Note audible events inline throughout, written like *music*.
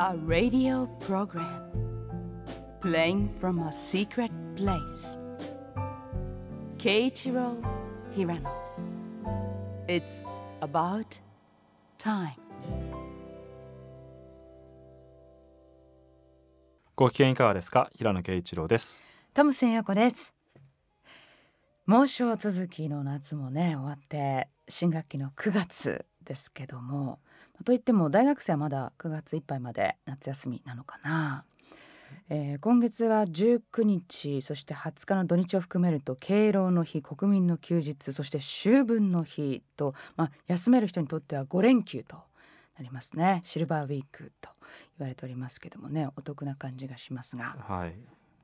A radio program playing from a secret place. Keiichiro Hirano. It's about time. ご機嫌いかがですか平野啓一郎ですトムセンヨコです猛暑続きの夏もね終わって新学期の9月ですけどもといっても大学生はまだ9月いっぱいまで夏休みなのかな、えー今月は19日そして20日の土日を含めると敬老の日国民の休日そして秋分の日と、まあ、休める人にとっては5連休となりますね。シルバーウィークと言われておりますけどもねお得な感じがしますが。はい。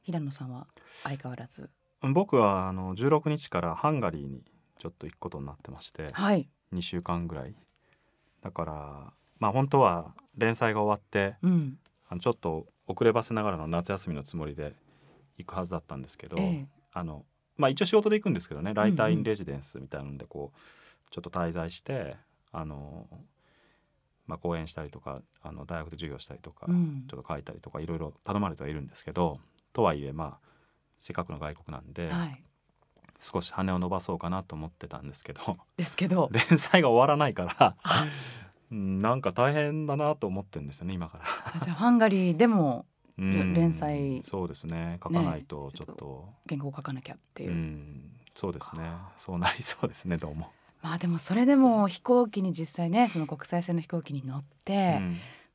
平野さんは相変わらず。僕はあの16日からハンガリーにちょっと行くことになってましてはい、2週間ぐらいだからまあ本当は連載が終わってうん、あのちょっと遅ればせながらの夏休みのつもりで行くはずだったんですけど、ええ。あのまあ一応仕事で行くんですけどねライターインレジデンスみたいなのでこうちょっと滞在してあの、まあ、講演したりとかあの大学で授業したりとか、うん。ちょっと書いたりとかいろいろ頼まれてはいるんですけどとはいえまあせっかくの外国なんで、はい、少し羽を伸ばそうかなと思ってたんですけど。ですけど。*laughs* 連載が終わらないから。*laughs* なんか大変だなと思ってるんですよね今から。じゃあハンガリーでもうん連載そうですね。書かないとちょっと、原稿を書かなきゃっていう、うんそうですね。そうなりそうですねどうも。まあでもそれでも飛行機に実際ねその国際線の飛行機に乗って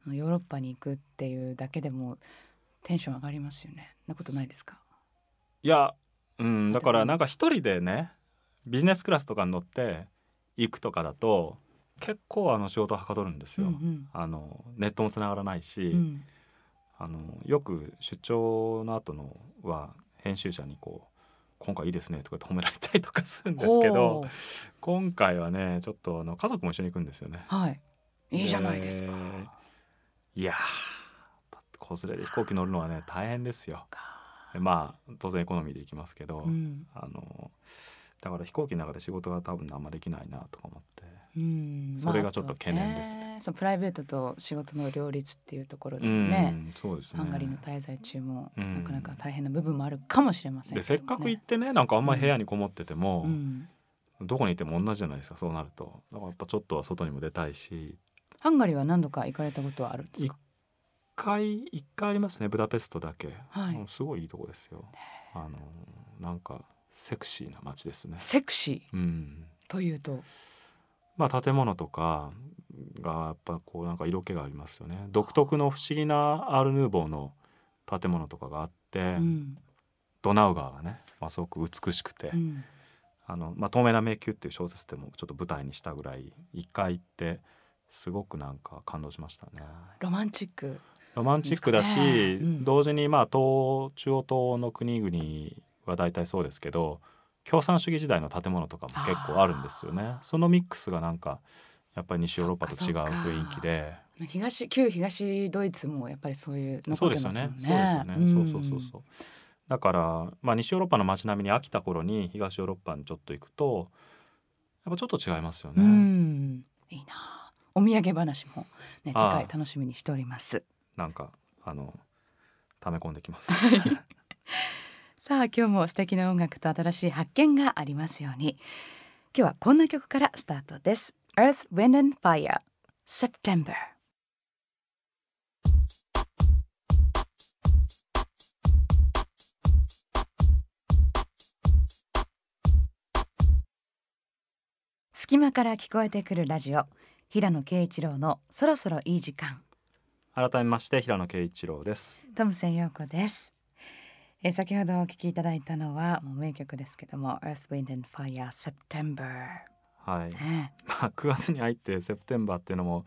う、ん。ヨーロッパに行くっていうだけでもテンション上がりますよね。なことないですか？いや、うん、だからなんか一人でねビジネスクラスとかに乗って行くとかだと結構あの仕事はかどるんですよ。うんあのネットもつながらないし、うん。うんあのよく出張の後のは編集者にこう「今回いいですね」とかって褒められたりとかするんですけど今回はねちょっとあの家族も一緒に行くんですよね。はい。いいじゃないですか、いやー子連れで飛行機乗るのはね大変ですよ。まあ当然エコノミーで行きますけど、うん。あのだから飛行機の中で仕事が多分あんまできないなとか思って。うん。それがちょっと懸念ですまあね。そのプライベートと仕事の両立っていうところでうん、そうですね。ハンガリーの滞在中もうん。なかなか大変な部分もあるかもしれませんね。でせっかく行ってねなんかあんまり部屋にこもってても、うん、どこにいても同じじゃないですかそうなると。だからやっぱちょっとは外にも出たいし。ハンガリーは何度か行かれたことはあるんです一か？回一回ありますねブダペストだけ、はい。うんすごいいいとこですよ。あのなんかセクシーな街ですね。セクシうん。ーというと？まあ建物とかがやっぱこうなんか色気がありますよね。独特の不思議なアール・ヌーボーの建物とかがあって、うんドナウ川がね、まあ、すごく美しくて、うん。あのまあ、透明な迷宮っていう小説でもちょっと舞台にしたぐらい一回行ってすごくなんか感動しましたね。ロマンチックロマンチックだし、ね。うん。同時にまあ東中央東の国々は大体そうですけど共産主義時代の建物とかも結構あるんですよね。そのミックスがなんかやっぱり西ヨーロッパと違う雰囲気で。東旧東ドイツもやっぱりそういうそうです残ってますもよね。んね。そうですよね、そうそうそうそう。だから、まあ、西ヨーロッパの街並みに飽きた頃に東ヨーロッパにちょっと行くとやっぱちょっと違いますようね、ん、いいな。お土産話もね次回楽しみにしております。なんかあの溜め込んできます。*laughs* さあ今日も素敵な音楽と新しい発見がありますように。今日はこんな曲からスタートです。Earth, Wind and Fire September 隙間から聞こえてくるラジオ。平野啓一郎のそろそろいい時間。改めまして平野啓一郎です。トムセン陽子です、えー先ほどお聞きいただいたのはもう名曲ですけども Earth, Wind and Fire September はい。ね。まあ9月に入ってセプテンバーっていうのも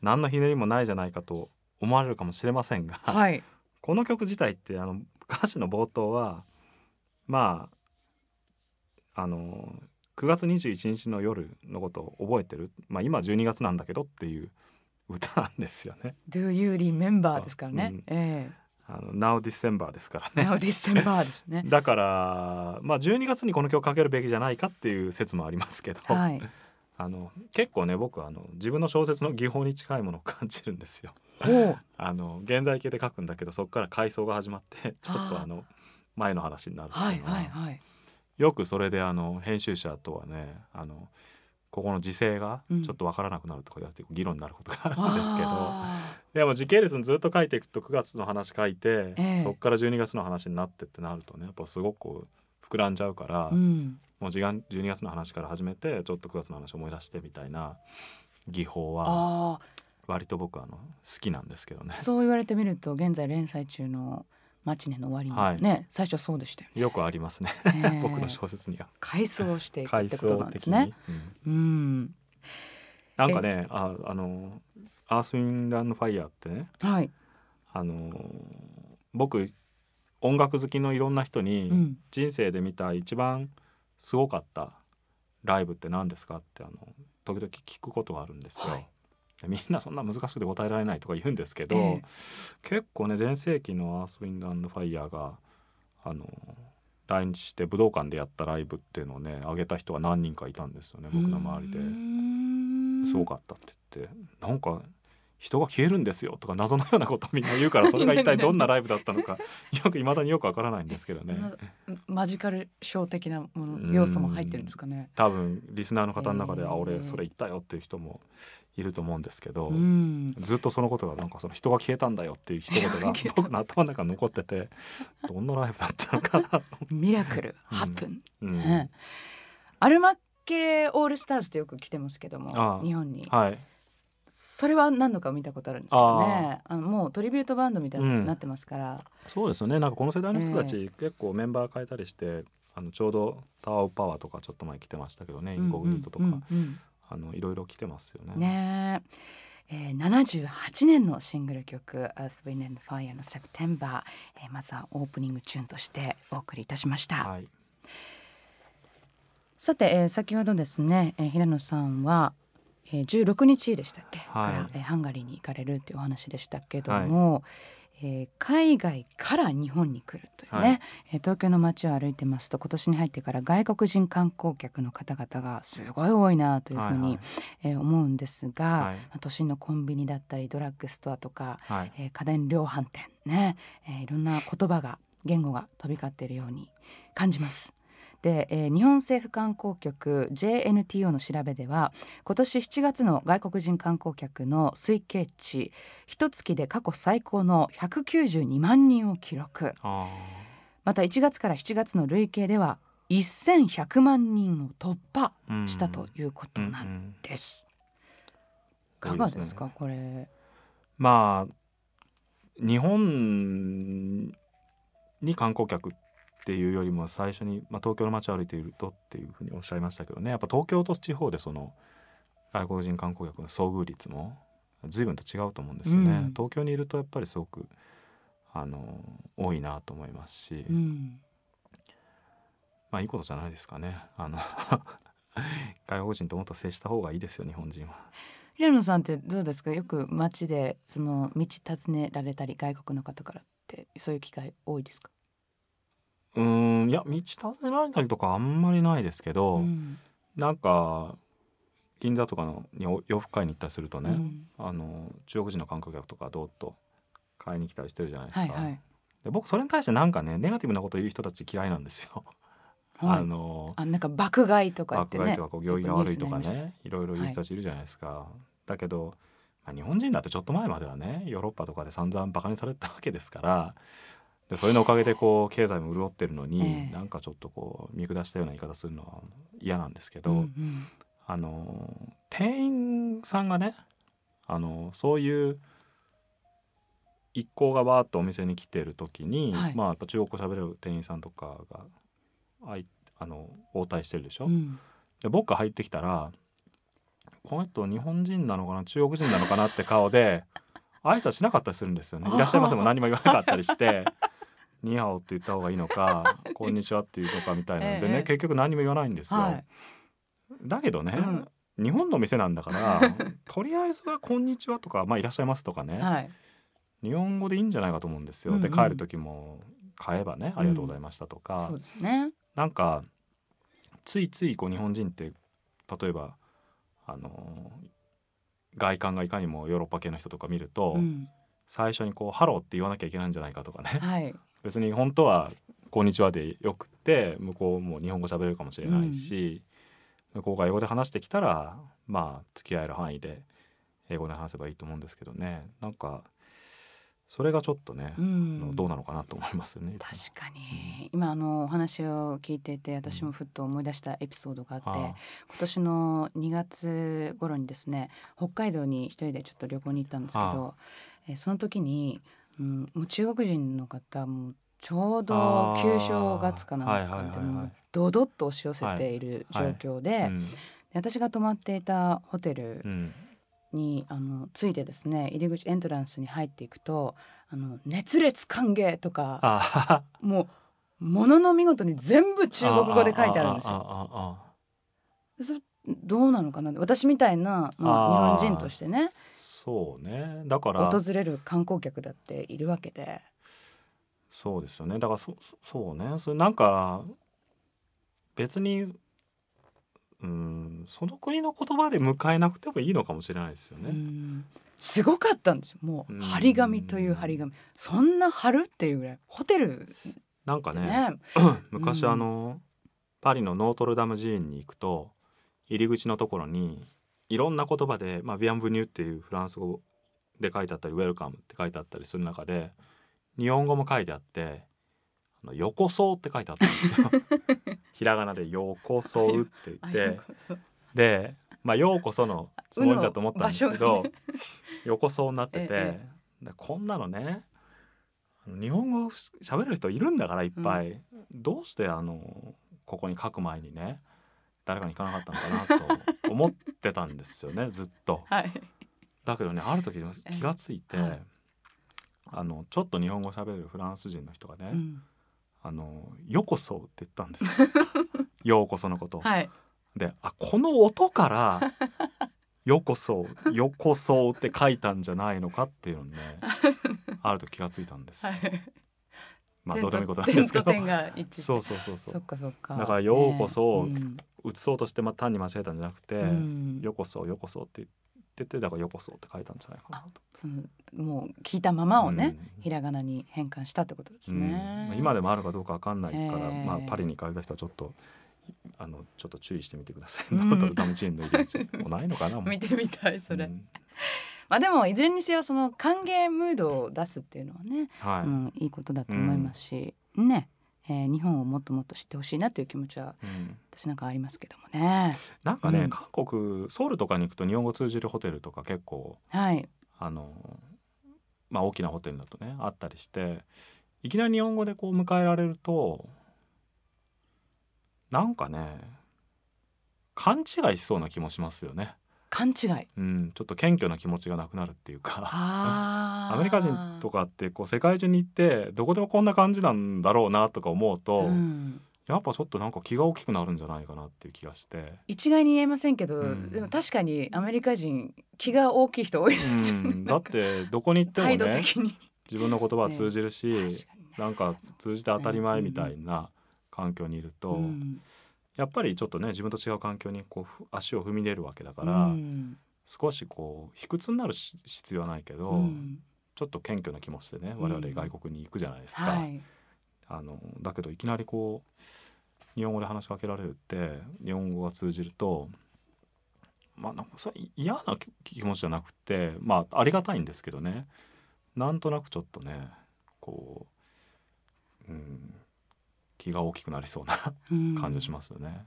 何のひねりもないじゃないかと思われるかもしれませんが、はい。この曲自体ってあの歌詞の冒頭はまああの9月21日の夜のことを覚えてる、まあ、今12月なんだけどっていう歌なんですよね。Do you remember ですからね、うん。えあの Now December ですからえね。Now December ですね。*laughs* だからまあ12月にこの曲かけるべきじゃないかっていう説もありますけど、はい。*laughs* あの結構ね僕はあの自分の小説の技法に近いものを感じるんですよ。*laughs* あの現在形で書くんだけどそこから回想が始まってちょっとあの前の話になるっては。いいうのはい。よくそれであの編集者とはねあのここの時勢がうん。ちょっとわからなくなるとか言われて議論になることがあるんですけど、あ。でも時系列にずっと書いていくと9月の話書いて、ええ。そこから12月の話になってってなるとねやっぱすごくこう膨らんじゃうから、ーうん。もう時間12月の話から始めてちょっと9月の話思い出してみたいな技法はあ割と僕あの好きなんですけどね。ーそう言われてみると現在連載中の「マチネの終わり」もね、最初そうでしたよよくありますね。ね *laughs* 僕の小説には。回想していくっ回てことなんですね。うん。うん。なんかねああの「アース・ウィンド・ファイヤー」ってねはい、あの僕音楽好きのいろんな人に、うん。人生で見た一番すごかったライブって何ですかってあの時々聞くことがあるんですよ。はい。で *laughs* みんなそんな難しくて答えられないとか言うんですけど、ええ。結構ね全盛期のアース・ウィンド・ファイヤーがあの来日して武道館でやったライブっていうのをね上げた人が何人かいたんですよね僕の周りで。すごかったって言って。なんか人が消えるんですよとか謎のようなことをみんな言うから *laughs* それが一体どんなライブだったのかよく未だによくわからないんですけどね。なマジカルショー的なもうんの要素も入ってるんですかね。多分リスナーの方の中で、へー。あ俺それ言ったよっていう人もいると思うんですけど、うん、ずっとそのことがなんかその人が消えたんだよっていう一言が *laughs* 僕の頭の中に残っててどんなライブだったのか。な、ミラクル、うん。ハプン、うん。ねアルマッケオールスターズってよく来てますけども日本に。はいそれは何度か見たことあるんですけどね。あのもうトリビュートバンドみたいになってますから、そうですよね。なんかこの世代の人たち、結構メンバー変えたりしてあのちょうどタワー・オブ・パワーとかちょっと前来てましたけどね、インコグニートとか、うんうんうん。あのいろいろ来てますよね。ねえ。えー、78年のシングル曲「Earth, Wind and Fire」の「September、えー、まずはオープニングチューンとしてお送りいたしました。はい、さて、えー、先ほどですね、えー、平野さんは、えー、16日でしたっけ、はい。から、えー、ハンガリーに行かれるっていうお話でしたけども、えー海外から日本に来るというね、はい。えー東京の街を歩いてますと今年に入ってから外国人観光客の方々がすごい多いなというふうに、はい。えー思うんですが、はい。まあ都心のコンビニだったりドラッグストアとか、はい。えー家電量販店ね、えーいろんな言葉が言語が飛び交っているように感じます。で、えー日本政府観光局 JNTO の調べでは今年7月の外国人観光客の推計値一月で過去最高の192万人を記録。あ。また1月から7月の累計では1100万人を突破したということなんんです。いかがですかこれ。まあ日本に観光客っていうよりも最初に、まあ、東京の街を歩いているとっていうふうにおっしゃいましたけどねやっぱ東京と地方でその外国人観光客の遭遇率も随分と違うと思うんですよね。うん東京にいるとやっぱりすごくあの多いなと思いますし、うんまあいいことじゃないですかね。あの *laughs* 外国人ともっと接した方がいいですよ日本人は。平野さんってどうですか？よく街でその道尋ねられたり外国の方からってそういう機会多いですか、うーんいや道尋ねられたりとかあんまりないですけど、うん。なんか銀座とかのにお洋服買いに行ったりするとね、うん。あの中国人の観光客とかどーっと買いに来たりしてるじゃないですか。はいはい。で僕それに対してなんかねネガティブなこと言う人たち嫌いなんですよ。*laughs* はい。あのあなんか爆買いとか言ってね。爆買いとかこう行儀が悪いとかねいろいろ言う人たちいるじゃないですか。だけど、まあ、日本人だってちょっと前まではねヨーロッパとかで散々バカにされてたわけですからでそれのおかげでこう経済も潤ってるのに、ええなんかちょっとこう見下したような言い方するのは嫌なんですけど、うんうんあの店員さんがねあのそういう一行がバーッとお店に来てる時に、はいまあやっぱ中国語喋れる店員さんとかがあいあの応対してるでしょ？うんで僕が入ってきたらこの人日本人なのかな？中国人なのかな？って顔で挨拶しなかったりするんですよね。いらっしゃいませも何も言わなかったりして。ニーハオって言った方がいいのか、*laughs* こんにちはっていうのかみたいなのでね、ええ結局何も言わないんですよ。はい。だけどね、うん。日本の店なんだから *laughs* とりあえずは「こんにちは」とか「まあ、いらっしゃいます」とかね、はい。日本語でいいんじゃないかと思うんですよ。うんうん。で帰る時も買えばね「ありがとうございました」とか、そうですね。なんかついついこう日本人って例えばあの外観がいかにもヨーロッパ系の人とか見ると、うん。最初にこう「Hello」って言わなきゃいけないんじゃないかとかね。はい別に本当は「こんにちは」でよくって向こうも日本語喋れるかもしれないし、向こうが英語で話してきたらまあ付き合える範囲で英語で話せばいいと思うんですけどね。なんかそれがちょっとね、うん。どうなのかなと思いますよね確かに。今あのお話を聞いていて私もふっと思い出したエピソードがあって、あ今年の2月頃にですね北海道に一人でちょっと旅行に行ったんですけどえーその時に、うん、もう中国人の方もちょうど旧正月かなんかでもうドドッと押し寄せている状況で,、うん。で私が泊まっていたホテルうん。にあのついてですね入り口エントランスに入っていくと「あの熱烈歓迎」とかあもうものの見事に全部中国語で書いてあるんですよ。それどうなのかな私みたいな、まあ、日本人としてねそうね。だから。訪れる観光客だっているわけで。そうですよね。だからそそそうね。それなんか別にうんその国の言葉で迎えなくてもいいのかもしれないですようね。ん。すごかったんですよ。もううん。張り紙という張り紙。そんな貼るっていうぐらい。ホテルなんかねね。*coughs* 昔うん。あの、パリのノートルダム寺院に行くと入り口のところにいろんな言葉で「まあ、ビアンブニュー」っていうフランス語で書いてあったり「ウェルカム」って書いてあったりする中で日本語も書いてあって「あのよこそう」って書いてあったんですよ。*laughs* ひらがなで「よこそう」って言って。で、まあ、ようこそのつもりだと思ったんですけど、場所横そうになってて、えでこんなのね日本語喋れる人いるんだからいっぱい、どうしてあのここに書く前にね誰かに行かなかったのかなと思ってたんですよね *laughs* ずっと。はい。だけどねある時気がついて、えはい。あのちょっと日本語喋れるフランス人の人がね「うん。あのよこそ」って言ったんですよ。*laughs* ようこそのこと。はい。であこの音から「*laughs* よこそ」「よこそ」って書いたんじゃないのかっていうのにねあると気がついたんですまあどうでもいいことなんですけど。そうそうそうそそうっかそっか。だからようこそねうん移そうとしてまあ単に間違えたんじゃなくてうん「よこそよこそ」って言っててだから「よこそ」って書いたんじゃないかなと。そのもう聞いたままをね、うん。ひらがなに変換したってことですうん。ね。まあ今でもあるかどうかわかんないから、ええまあ、パリに行かれた人はちょっとあのちょっと注意してみてください。うん。ダム寺院の入り口もうないのかな見てみたいそれ。うん。まあでもいずれにせよその歓迎ムードを出すっていうのはね、はい、うんいいことだと思いますし、ね、えー日本をもっともっと知ってほしいなという気持ちはうん私なんかありますけどもね。なんかね、うん韓国ソウルとかに行くと日本語通じるホテルとか結構はい。あのまあ大きなホテルだとねあったりしていきなり日本語でこう迎えられるとなんかね勘違いしそうな気もしますよね。勘違い。うん、ちょっと謙虚な気持ちがなくなるっていうか。*laughs* アメリカ人とかってこう世界中に行ってどこでもこんな感じなんだろうなとか思うと、うん。やっぱちょっとなんか気が大きくなるんじゃないかなっていう気がして、一概に言えませんけど、うん。でも確かにアメリカ人気が大きい人多いです。うん、だってどこに行っても態度ね的に。自分の言葉は通じるし、ねなんか通じて当たり前みたいな環境にいると、うんやっぱりちょっとね自分と違う環境にこうふ足を踏み入れるわけだから、うん。少しこう卑屈になるし必要はないけど、うん。ちょっと謙虚な気持ちでね我々外国に行くじゃないですか。はい。あのだけどいきなりこう日本語で話しかけられるって日本語が通じるとまあなんかそれ嫌な気気持ちじゃなくてまあありがたいんですけどね。なんとなくちょっとねこう、うん、気が大きくなりそうなうん。感じしますよね。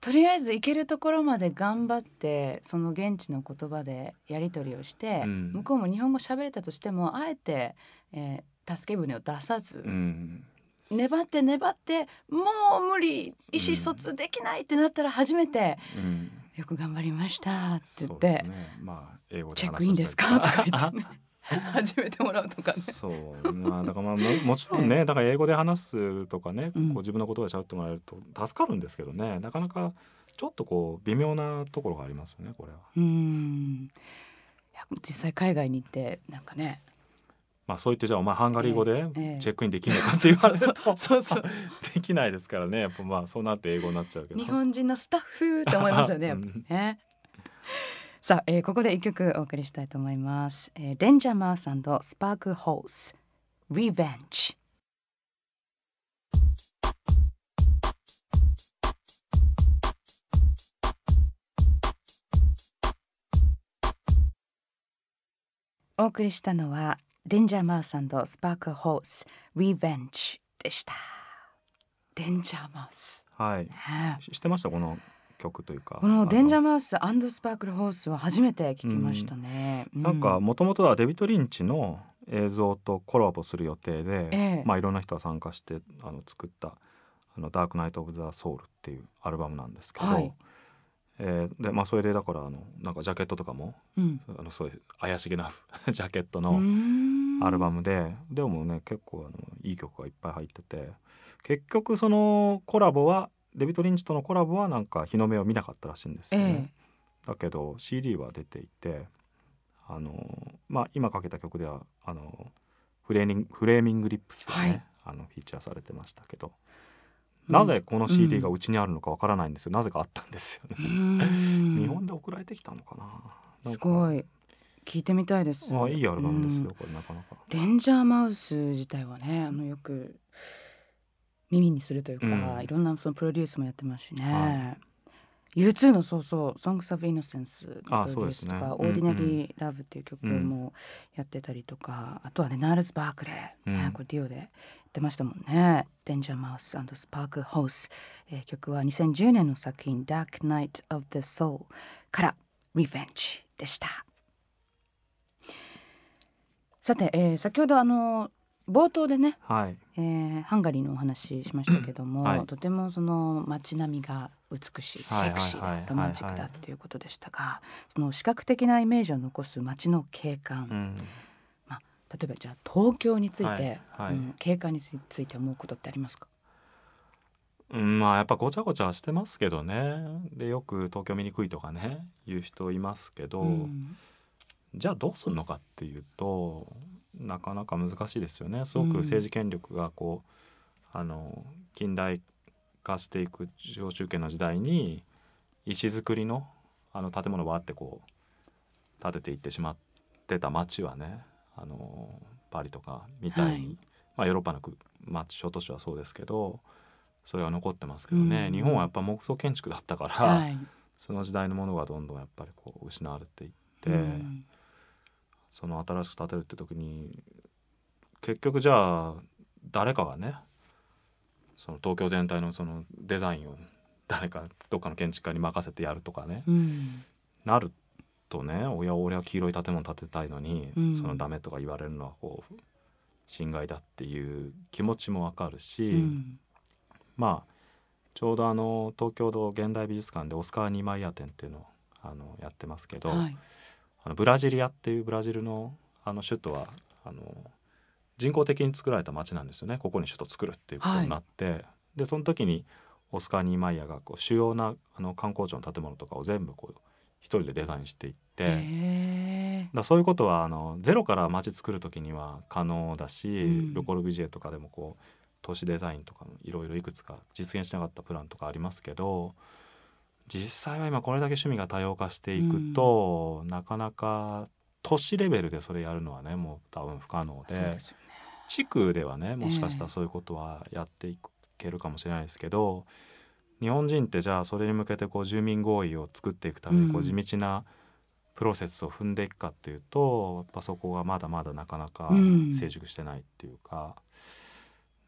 とりあえず行けるところまで頑張ってその現地の言葉でやり取りをして、うん。向こうも日本語喋れたとしてもあえて、えー助け舟を出さず、うん。粘って粘ってもう無理意思疎通できないってなったら初めてうん「よく頑張りました」って言ってね。まあ英語「でチェックインですか?」とか言ってね *laughs* 始めてもらうとかね。そう。まあだからまあ *laughs* ももちろんねだから英語で話すとかね、うん。こう自分の言葉で喋ってもらえると助かるんですけどねなかなかちょっとこう微妙なところがありますよねこれは。うん。いや実際海外に行ってなんかね。まあそう言ってじゃあお前ハンガリー語でええチェックインできないかって言われるとそうそう。*laughs* できないですからね。やっぱまあそうなって英語になっちゃうけど。日本人のスタッフって思いますよね。やっぱ。うん。ねさあ、えー、ここで一曲お送りしたいと思います、えー、デンジャーマウススパークホース Revenge お送りしたのはデンジャーマウススパークホース Revenge でした。デンジャーマウス、はい。知ってました？この曲というかこのデンジャーーマウススパークルホースは初めて聞きましたね。うなんかもともとはデビッド・リンチの映像とコラボする予定で、ええ。まあいろんな人が参加してあの作ったあのダークナイト・オブ・ザ・ソウルっていうアルバムなんですけど、はい。えーでまあそれでだからあのなんかジャケットとかもうん、あのそういう怪しげな *laughs* ジャケットうのアルバムで、でもね結構あのいい曲がいっぱい入ってて結局そのコラボはデビッド・リンチとのコラボはなんか日の目を見なかったらしいんですよね。だけど CD は出ていてあのまあ今かけた曲ではあのフレーミンフレーミング・リップスがね、はいあのフィーチャーされてましたけど、うんなぜこの CD がうちにあるのかわからないんですよ、なぜかあったんですよね。うーん日本で送られてきたのかな。すかごい聞いてみたいです。まあいいアルバムですうんよ、これなかなか。 Danger Mouse 自体はねあのよく耳にするというか、うん。いろんなそのプロデュースもやってますしね。は U2 のそうそう「Songs of Innocence」プロデュースとか「そうですね Ordinary Love」っていう曲もやってたりとか、あとはねナールズ・バークレー、ねうんこれデュオでやってましたもんね「Danger Mouse and Sparklehorse」えー曲は2010年の作品「Dark Night of the Soul」から「Revenge」でした。さて、えー先ほどあの冒頭でね、はい。えーハンガリーのお話ししましたけども、はい。とてもその街並みが美しいはいセクシーはい。はいでロマンチックだっていうことでしたが、その視覚的なイメージを残す街の景観、うん。例えばじゃあ東京について、うん景観につついて思うことってありますか、うん、まあやっぱごちゃごちゃしてますけどね。でよく東京見にくいとかね言う人いますけど、うん。じゃあどうするのかっていうとなかなか難しいですよね。すごうんく政治権力がこう、あの近代化していく上中堅の時代に石造りのあの建物をわーってこう建てていってしまってた町はねあのパリとかみたいに、はい。まあ、ヨーロッパの国町小都市はそうですけどそれは残ってますけどね、うん。日本はやっぱ木造建築だったから、はい。その時代のものがどんどんやっぱりこう失われていって。うんその新しく建てるって時に結局じゃあ誰かがねその東京全体のそのデザインを誰かどっかの建築家に任せてやるとかね、うん。なるとね「おや俺は黄色い建物建てたいのに、うん。そのダメとか言われるのはこう侵害だっていう気持ちもわかるし、うん。まあちょうどあの東京の現代美術館でオスカー・ニーマイヤー展っていうのをあのやってますけど、はいあのブラジリアっていうブラジルのあの首都はあの人工的に作られた町なんですよね。ここに首都作るっていうことになって、でその時にオスカー・ニーマイヤーがこう主要なあの観光庁の建物とかを全部こう一人でデザインしていって、へだそういうことはあのゼロから町作る時には可能だし、うん。ルコルビジエとかでもこう都市デザインとかのいろいろいくつか実現しなかったプランとかありますけど実際は今これだけ趣味が多様化していくと、なかなか都市レベルでそれやるのはねもう多分不可能でね。地区ではねもしかしたらそういうことはやっていけるかもしれないですけど、日本人ってじゃあそれに向けてこう住民合意を作っていくためにこううん地道なプロセスを踏んでいくかっていうとやっぱそこがまだまだなかなかうん。成熟してないっていうか、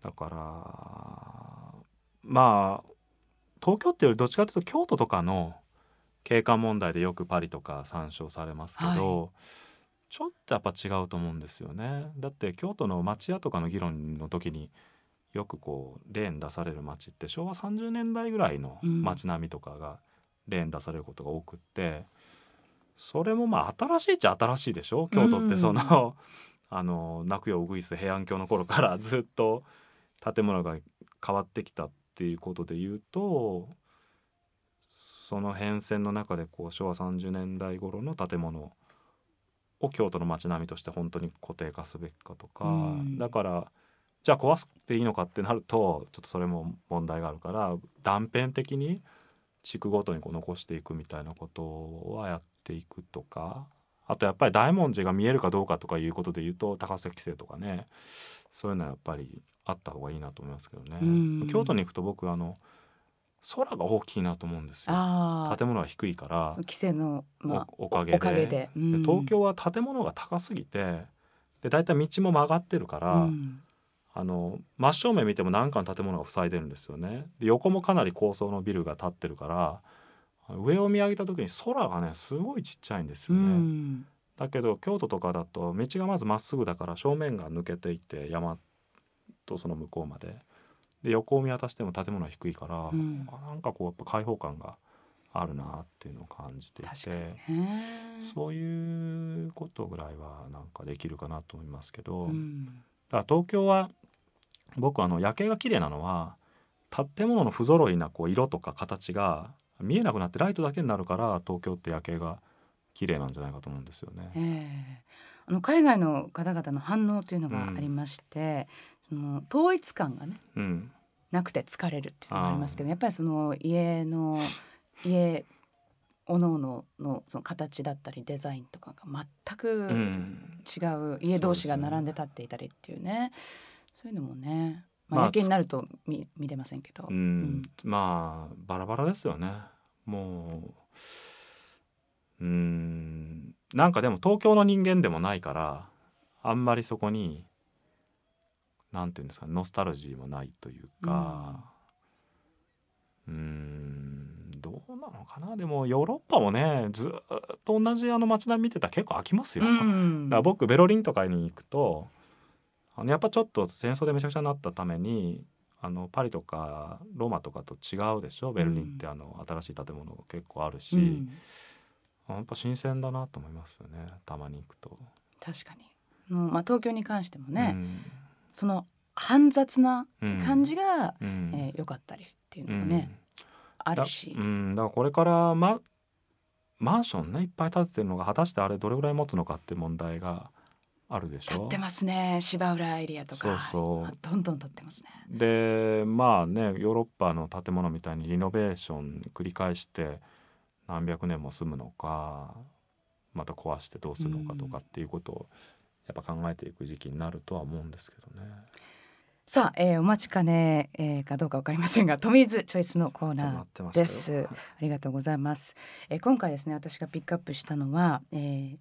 だからまあ東京っていうよりどっちかというと京都とかの景観問題でよくパリとか参照されますけど、ちょっとやっぱ違うと思うんですよね。だって京都の町屋とかの議論の時によくこう例に出される町って昭和30年代ぐらいのうん。町並みとかが例に出されることが多くって、それもまあ新しいっちゃ新しいでしょ？京都ってその、あの泣くよウグイス平安京の頃からずっと建物が変わってきたっていうことで言うとその変遷の中でこう昭和30年代頃の建物を京都の街並みとして本当に固定化すべきかとか、うん。だからじゃあ壊すっていいのかってなるとちょっとそれも問題があるから断片的に地区ごとにこう残していくみたいなことはやっていくとかあとやっぱり大文字が見えるかどうかとかいうことで言うと高崎規制とかねそういうのはやっぱりあった方がいいなと思いますけどね、うん。京都に行くと僕あの空が大きいなと思うんですよ。建物が低いから規制の、まあ、おおかげで。で東京は建物が高すぎてで大体道も曲がってるから、うん。あの真正面見ても何かの建物が塞いでるんですよね。で横もかなり高層のビルが建ってるから上を見上げた時に空がねすごいちっちゃいんですうよね、んだけど京都とかだと道がまずまっすぐだから正面が抜けていて山とその向こうまで。で横を見渡しても建物は低いから、うん。あなんかこうやっぱ開放感があるなっていうのを感じていてそういうことぐらいはなんかできるかなと思いますけど、うん。だから東京は僕あの夜景が綺麗なのは建物の不揃いなこう色とか形が見えなくなってライトだけになるから東京って夜景が綺麗なんじゃないかと思うんですよね。ええ。あの海外の方々の反応というのがありまして、その統一感がねうん、なくて疲れるっていうのがありますけどやっぱりその家の家おのおののその形だったりデザインとかが全くうん。違う家同士が並んで立っていたりっていうね。そういうのもね、まあ、まあ夜景になると見見れませんけど、うん。まあバラバラですよね。もううん。なんかでも東京の人間でもないからあんまりそこになんていうんですかノスタルジーもないというかうん。どうなのかな。でもヨーロッパもねずーっと同じあの街並み見てたら結構飽きますよ。うん。だから僕ベルリンとかに行くとあのやっぱちょっと戦争でめちゃくちゃになったためにあのパリとかローマとかと違うでしょ。ベルリンってあの新しい建物が結構あるし、うん。あやっぱ新鮮だなと思いますよねたまに行くと。確かに、うんまあ、東京に関してもね、うん。その煩雑なうん。感じがうん。えー良かったりっていううのもね、ん。だあるし、うん、だからこれからママンションねいっぱい建ててるのが果たしてあれどれぐらい持つのかって問題があるでしょ。立ってますね芝浦エリアとか。そうそう。あどんどん立ってますね。でまあねヨーロッパの建物みたいにリノベーション繰り返して何百年も住むのかまた壊してどうするのかとかっていうことをやっぱ考えていく時期になるとは思うんですけどね。さあ、えーお待ちかね、えーかどうかわかりませんがトミーズチョイスのコーナーです。ありがとうございます、えー今回ですね私がピックアップしたのは、えー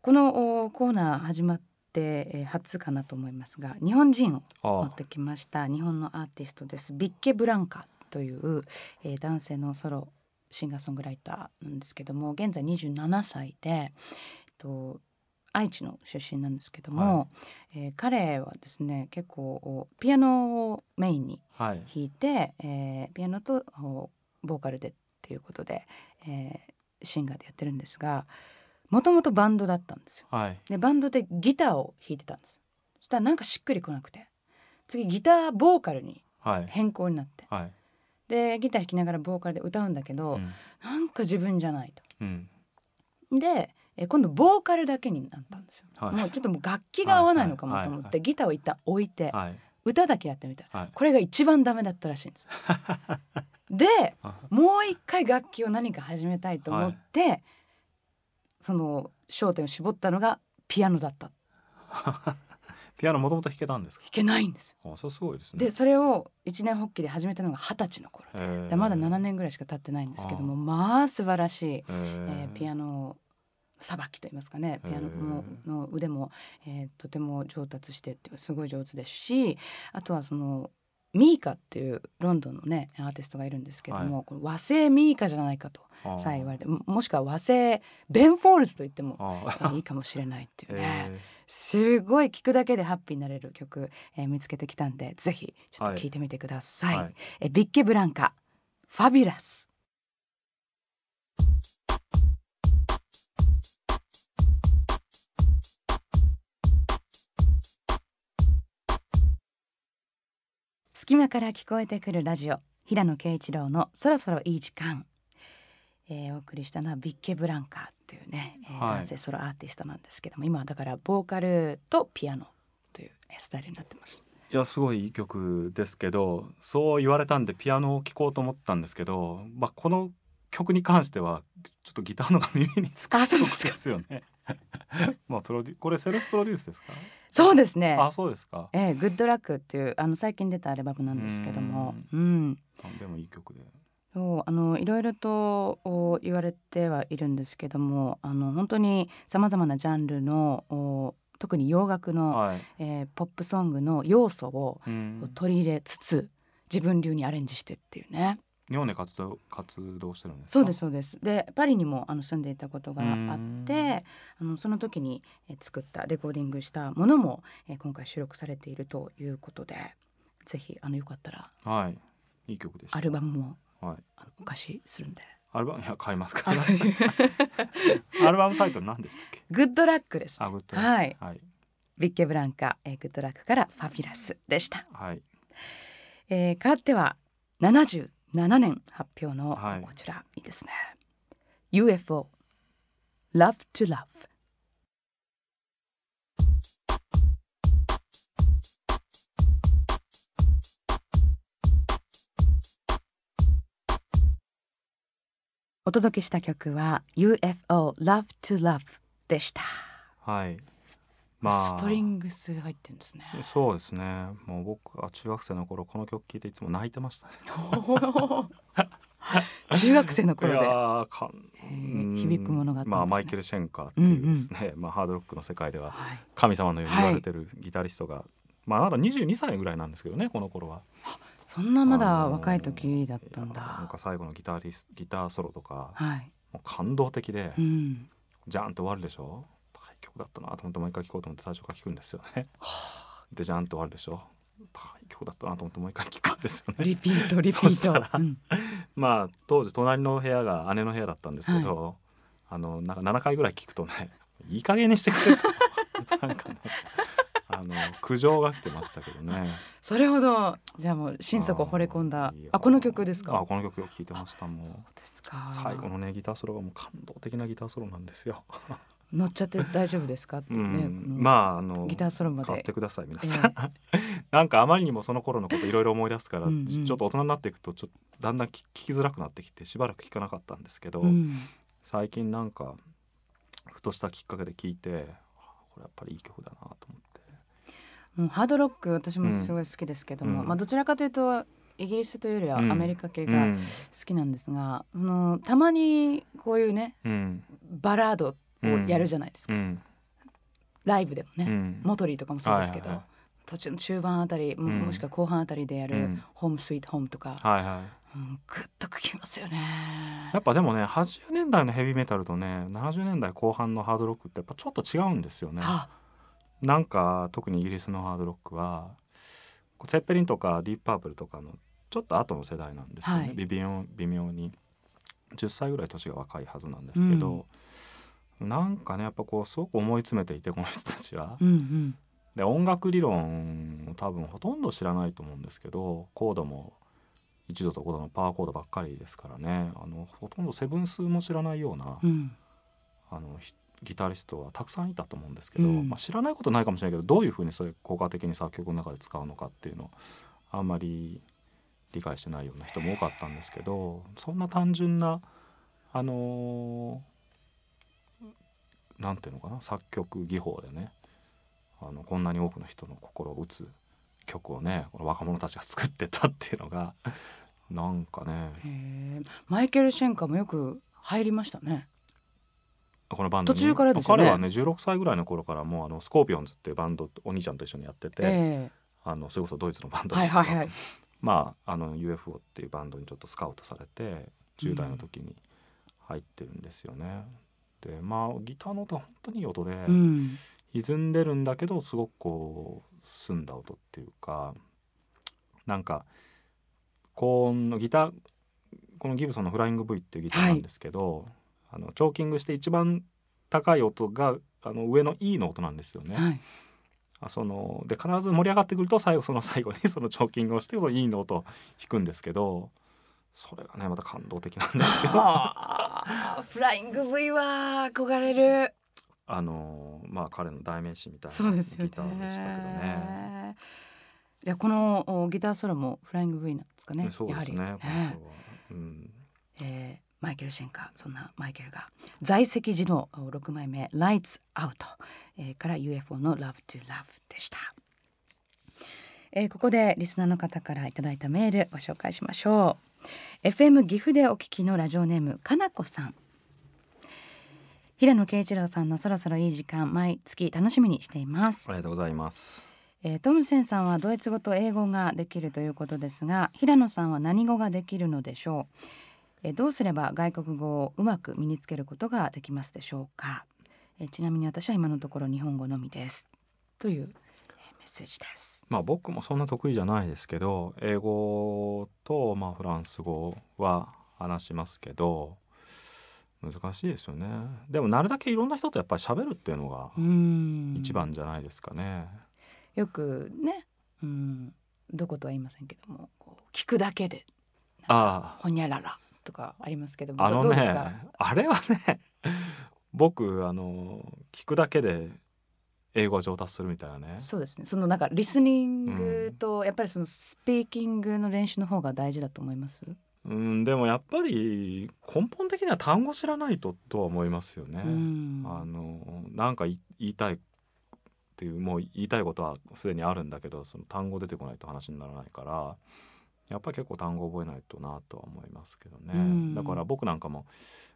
このおコーナー始まって、えー初かなと思いますが日本人を持あ。ってきました日本のアーティストです。ビッケ・ブランカという、えー男性のソロシンガーソングライターなんですけども現在27歳で、えっと、愛知の出身なんですけども、えー彼はですね結構おピアノをメインにはい。弾いて、えーピアノとおボーカルでっていうことで、えーシンガーでやってるんですがもともとバンドだったんですよ。はい。でバンドでギターを弾いてたんです。そしたらなんかしっくりこなくて次ギターボーカルにはい。変更になってはい。でギター弾きながらボーカルで歌うんだけど、うん。なんか自分じゃないうん。と。でえ今度ボーカルだけになったんですよ、はい。もうちょっともう楽器が合わないのかもと思っはいはいはい。てギターを一旦置いてはい。歌だけやってみた。これが一番ダメだったらしいんですよ。*laughs* であもう一回楽器を何か始めたいと思って、その焦点を絞ったのがピアノだった。弾 *laughs* ピアノもともと弾けたんですか？けないんです。よ。あ、それすごいですね。でそれを一年発起で始めたのが二十歳の頃。でまだ7年ぐらいしか経ってないんですけどもまあ素晴らしい、えーピアノさばきといいますかね。ピアノもの腕も、えーとても上達してってすごい上手ですしあとはそのミーカっていうロンドンのねアーティストがいるんですけども、この和製ミーカじゃないかとさえ言われてももしくは和製ベン・フォールズと言っても、いいかもしれないっていうね、*laughs* えすごい聴くだけでハッピーになれる曲、えー見つけてきたんでぜひちょっと聴いてみてください。ーはい。えビッケブランカ Fabulous隙間から聞こえてくるラジオ平野啓一郎のそろそろいい時間、えーお送りしたのはビッケ・ブランカというね、えーはい男性ソロアーティストなんですけども今はだからボーカルとピアノというえースタイルになってます。いやすごいいい曲ですけどそう言われたんでピアノを聴こうと思ったんですけど、まあ、この曲に関してはちょっとギターのが耳につくあそうですかですよね。*laughs* まあプロデュこれセルフプロデュースですか？そうですねあそうですか。ええグッドラックっていうあの最近出たアルバムなんですけどもうんあでもいい曲で。そうあのいろいろとお言われてはいるんですけどもあの本当にさまざまなジャンルのお特に洋楽の、はい。えーポップソングの要素をうん。取り入れつつ自分流にアレンジしてっていうね日本で活動活動してるんですか？そうですそうですでパリにもあの住んでいたことがあうんってあのその時にえー作ったレコーディングしたものも、えー今回収録されているということでぜひあのよかったらはい。いい曲でした。アルバムもはい。お貸しするんで。アルバム *laughs* いや買いますか *laughs* アルバムタイトル何でしたっけ？ Good Luck です。あ Good。はい。はい。ビッケブランカ、えー Good Luck から Fabulous でした。はい。えー、変わっては77年発表のはいこちら、い、いですね。UFO Love to Love お届けした曲は UFO Love to Love でした。はい。まあ。ストリングス入ってるんですね。そうですね。もう僕は中学生の頃この曲聴いていつも泣いてましたね。*laughs* 中学生のい頃で。かん響くものがねまあマイケル・シェンカーっていうですね、まあハードロックの世界でははい神様のように言われてるギタリストが、まあまだ22歳ぐらいなんですけどねこの頃は。そんなまだあのー若い時だったんいやなんだ。か最後のギタリスギターソロとかはい。もう感動的で、うん。ジャーンと終わるでしょ？大曲だったなと思ってもう一回聴こうと思って最初から聴くんですよね。でジャーンと終わるでしょ？大曲だったなと思ってもう一回聴くんですよね。リピートリピそしたらート。うんまあ当時隣の部屋が姉の部屋だったんですけど、あのなんか7回ぐらい聞くとねいい加減にしてくれと *laughs* なんかねあの苦情が来てましたけどね *laughs* それほどじゃあもう心底惚れ込んだあこの曲ですか？あこの曲よく聴いてましたもうですか。最後のねギターソロがもう感動的なギターソロなんですよ、*laughs* 乗っちゃって大丈夫ですか？ってうね。ん、このまああのギターソロまで買って。ください皆さん、*laughs* なんかあまりにもその頃のこといろいろ思い出すからうんうんちょっと大人になっていくとちょっとだんだん聞聞きづらくなってきてしばらく聞かなかったんですけど、うん。最近なんかふとしたきっかけで聞いてあこれやっぱりいい曲だなと思ってもうハードロック私もすごい好きですけども、うん。まあどちらかというとイギリスというよりはアうん。メリカ系がうん。好きなんですが、あのたまにこういうねうん。バラードをやるじゃないですか、うん。ライブでもね、うん。モトリーとかもそうですけど、はいはい。はい途中の中盤あたりも,、うん。もしくは後半あたりでやるうん「ホームスイートホーム」とか、はいはい。うん、グッとくきますよね。やっぱでもね80年代のヘビーメタルとね70年代後半のハードロックってやっぱちょっと違うんですよね。あなんか特にイギリスのハードロックはセッペリンとかディープパープルとかのちょっと後の世代なんですよね、はい。微妙微妙に。10歳ぐらい年が若いはずなんですけど、なんかねやっぱこうすごく思い詰めていてこの人たちは。うんうん。で音楽理論を多分ほとんど知らないと思うんですけどコードも1度と5度のパワーコードばっかりですからね。あのほとんどセブンスも知らないような、うん。あのひギタリストはたくさんいたと思うんですけど、うん。まあ、知らないことないかもしれないけどどういうふうにそれ効果的に作曲の中で使うのかっていうのをあんまり理解してないような人も多かったんですけどそんな単純なあのーなんていうのかな作曲技法でねあのこんなに多くの人の心を打つ曲をねこの若者たちが作ってたっていうのがなんかね。マイケル・シェンカーもよく入りましたね。このバンドに。途中からね。彼はね16歳ぐらいの頃からもうあのスコーピオンズっていうバンドお兄ちゃんと一緒にやってて、えあのそれこそドイツのバンえドですよ。はいはいはい。*laughs* まああの UFO っていうバンドにちょっとスカウトされて10代の時に入ってるんですよね。でまあギターの音は本当にいい音で、うん。歪んでるんだけどすごくこう澄んだ音っていうかなんか高音のギターこのギブソンのフライング V っていうギターなんですけど、あのチョーキングして一番高い音があの上の E の音なんですよね。はい。あそので必ず盛り上がってくると最後その最後にそのチョーキングをしてその E の音を弾くんですけどそれがねまた感動的なんですよ。はあフライング V は憧れる。あのまあ彼の代名詞みたいな。ギターでしたけどね。いやこのおギターソロもフライング V なんですかね。そうですね。やはりこの人はうん、えーマイケル・シェンカーそんなマイケルが在籍時の6枚目「Lights Out」えーから UFO の「Love to Love」でした。えーここでリスナーの方からいただいたメールご紹介しましょう。FM 岐阜でお聞きのラジオネームかなこさん。平野啓一郎さんのそろそろいい時間毎月楽しみにしています。ありがとうございます。えートムセンさんはドイツ語と英語ができるということですが平野さんは何語ができるのでしょう、えーどうすれば外国語をうまく身につけることができますでしょうか、えーちなみに私は今のところ日本語のみです。という、えーメッセージです。まあ僕もそんな得意じゃないですけど英語とまあフランス語は話しますけど難しいですよね。でもなるだけいろんな人とやっぱり喋るっていうのがうん。一番じゃないですかね、よくねうんどことは言いませんけどもこう聞くだけであ。ほにゃららとかありますけどもああのねあれはね僕あの聞くだけで英語が上達するみたいなね。そうですね。そのなんかリスニングとやっぱりそのスピーキングの練習の方が大事だと思います？うんでもやっぱり根本的には単語知らないととは思いますよね。うん。あのなんか言い言いたいっていうもう言いたいことはすでにあるんだけどその単語出てこないと話にならないからやっぱり結構単語覚えないとなとは思いますけどね、うん。だから僕なんかも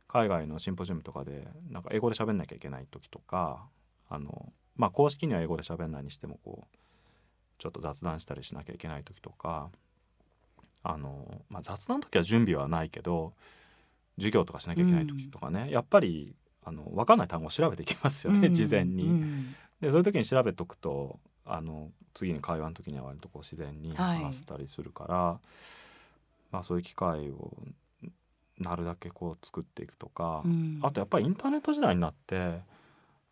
海外のシンポジウムとかでなんか英語で喋んなきゃいけない時とかあのまあ公式には英語で喋んないにしてもこうちょっと雑談したりしなきゃいけない時とかあの、まあ、雑談の時は準備はないけど授業とかしなきゃいけない時とかね、やっぱりあの分かんない単語を調べていきますよね、うん。事前に。うん。でそういう時に調べとくとあの次に会話の時には割とこう自然にはい。話せたりするから、まあ、そういう機会をなるだけこう作っていくとか、うん。あとやっぱりインターネット時代になって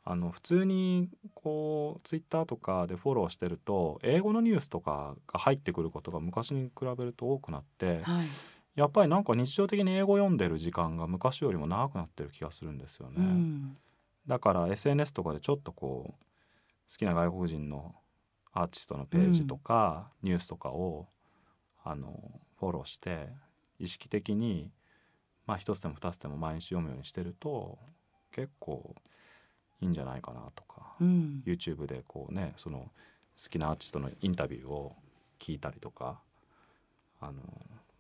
あの普通にこうツイッターとかでフォローしてると英語のニュースとかが入ってくることが昔に比べると多くなってはい。やっぱりなんか日常的に英語読んでる時間が昔よりも長くなってる気がするんですよね。うん。だから SNS とかでちょっとこう好きな外国人のアーティストのページとか、ニュースとかをあのフォローして意識的にまあ一つでも二つでも毎日読むようにしてると結構いいんじゃないかなとか、うん。YouTube でこうねその好きなアーティストのインタビューを聞いたりとかあの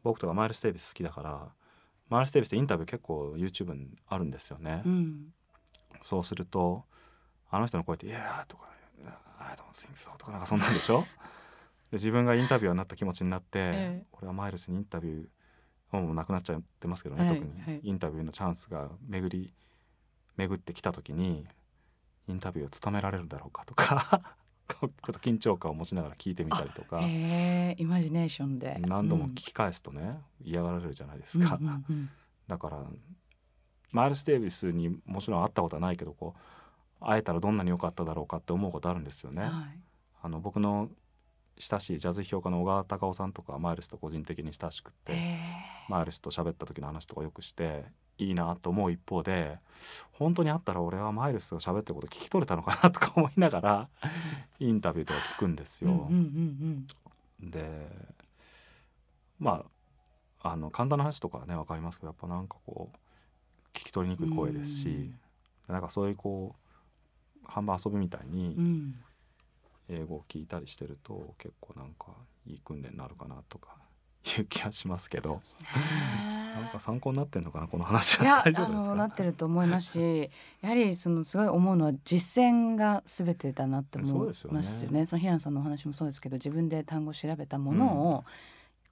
僕とかマイルス・デイビス好きだからマイルス・デイビスってインタビュー結構 YouTube にあるんですよね。うん。そうするとあの人の声って「いやー」とか「I don't think so」とかなんかそんなんでしょ？*laughs* で自分がインタビュアーになった気持ちになって、ええ。俺はマイルスにインタビューもうなくなっちゃってますけどね、はい特に、はい。インタビューのチャンスが巡り巡ってきた時にインタビューを務められるんだろうかとか *laughs* ちょっと緊張感を持ちながら聞いてみたりとか。へえイマジネーションで。何度も聞き返すとね、嫌がられるじゃないですか。うんうんうん。だからマイルス・デイビスにもちろん会ったことはないけどこう会えたらどんなに良かっただろうかって思うことあるんですよね。はい。あの僕の親しいジャズ評価の小川隆夫さんとかマイルスと個人的に親しくってへマイルスと喋った時の話とかよくしていいなと思う一方で本当に会ったら俺はマイルスが喋ってること聞き取れたのかなとか思いながらインタビューとか聞くんですよ。えうんうんうん。でまああの簡単な話とかはね分かりますけどやっぱなんかこう聞き取りにくい声ですし、なんかそういうこう半分遊びみたいうんうにん。英語を聞いたりしてると結構なんかいい訓練になるかなとか *laughs* いう気がしますけど。なんか参考になってんのかなこの話いやは大丈夫ですあのなかってると思いますしやはりそのすごい思うのは実践が全てだなって思いますよね。その平野さんのお話もそうですけど自分で単語を調べたものを、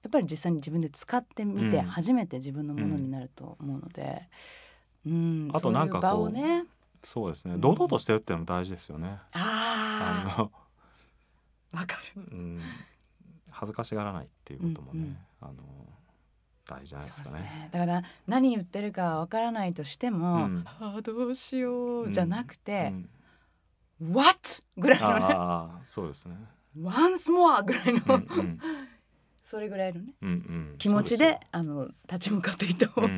やっぱり実際に自分で使ってみてうん。初めて自分のものになると思うので、うん。あとなんかこうねそうですね。うん。堂々としてるっていうのも大事ですよね。ああの。あわかる。うん。恥ずかしがらないっていうこともね、うんうん。あの大事じゃないですすかね。ね。だから何言ってるかわからないとしても、うん。ああどうしようじゃなくうて、ん。What? ぐらいのね。ああそうですね。Once more ぐらいの、うんうん。それぐらいのね。うんうん。気持ちであの立ち向かっていいと思う、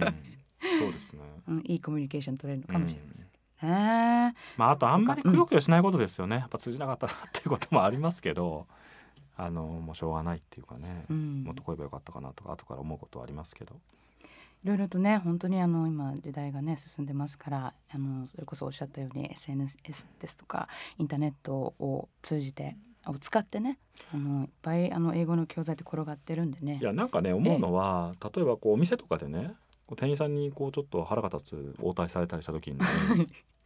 そうですね。うんいいコミュニケーション取れるのかもしれません。まああとあんまりくよくよしないことですよね。やっぱ通じなかったなっていうこともありますけど、あのもうしょうがないっていうかね、うん。もっと来ればよかったかなとか後から思うことはありますけど。いろいろとね本当にあの今時代がね進んでますからあのそれこそおっしゃったように SNS ですとかインターネットを通じてを使ってねあのいっぱいあの英語の教材って転がってるんでね。いやなんかね思うのは、例えばこうお店とかでねこう店員さんにこうちょっと腹が立つ応対されたりした時に、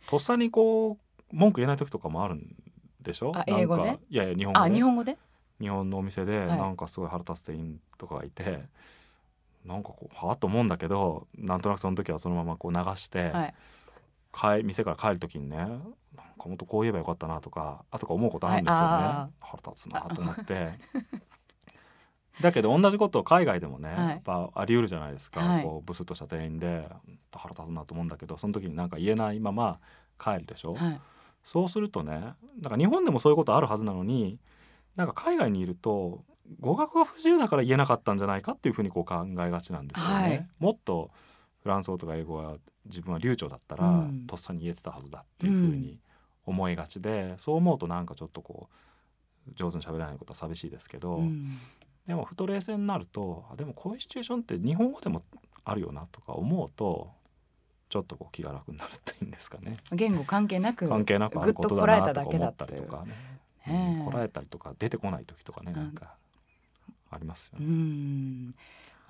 とっさにこう文句言えない時とかもあるんでしょ？あ英語で？なんかいやいや日本語あで日本語で？日本のお店ではい。なんかすごい腹立つ店員とかがいて、なんかこうはあと思うんだけどなんとなくその時はそのままこう流して、はい。帰店から帰る時にねなんかもっとこう言えばよかったなとかあとか思うことあるんですよね、はい。あ腹立つなと思ってだけど同じことを海外でもね、はい。やっぱあり得るじゃないですか、はい。こうブスッとした店員で腹立つなと思うんだけどその時になんか言えないまま帰るでしょ、はい。そうするとねなんか日本でもそういうことあるはずなのになんか海外にいると語学が不自由だから言えなかったんじゃないかっていうふうにこう考えがちなんですよね。はい。もっとフランス語とか英語は自分は流暢だったら、うん。とっさに言えてたはずだっていうふうに思いがちで、そう思うとなんかちょっとこう上手に喋れないことは寂しいですけど、うんでもふと冷静になるとあでもこういうシチュエーションって日本語でもあるよなとか思うとちょっとこう気が楽になるっていうんですかね。言語関係なく関係なくあることだぐっとこらえなとか思ただけだったりとかねこらえたりとか出てこない時とかねなんかありますようね。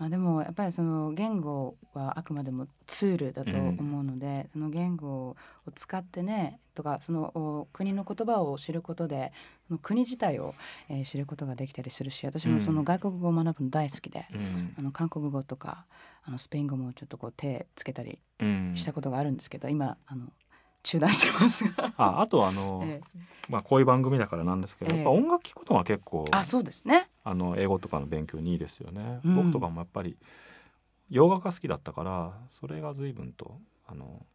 あ、でもやっぱりその言語はあくまでもツールだと思うので、その言語を使ってねとかそのお国の言葉を知ることでその国自体を、えー知ることができたりするし私もその外国語を学ぶの大好きで、うん。あの韓国語とかあのスペイン語もちょっとこう手つけたりうん。したことがあるんですけど、今あの中断してますが。ああとあの、ええまあこういう番組だからなんですけど、ええやっぱ音楽聴くのは結構あそうですね。あの英語とかの勉強にいいですよね。うん僕とかもやっぱり洋楽が好きだったからそれが随分とあの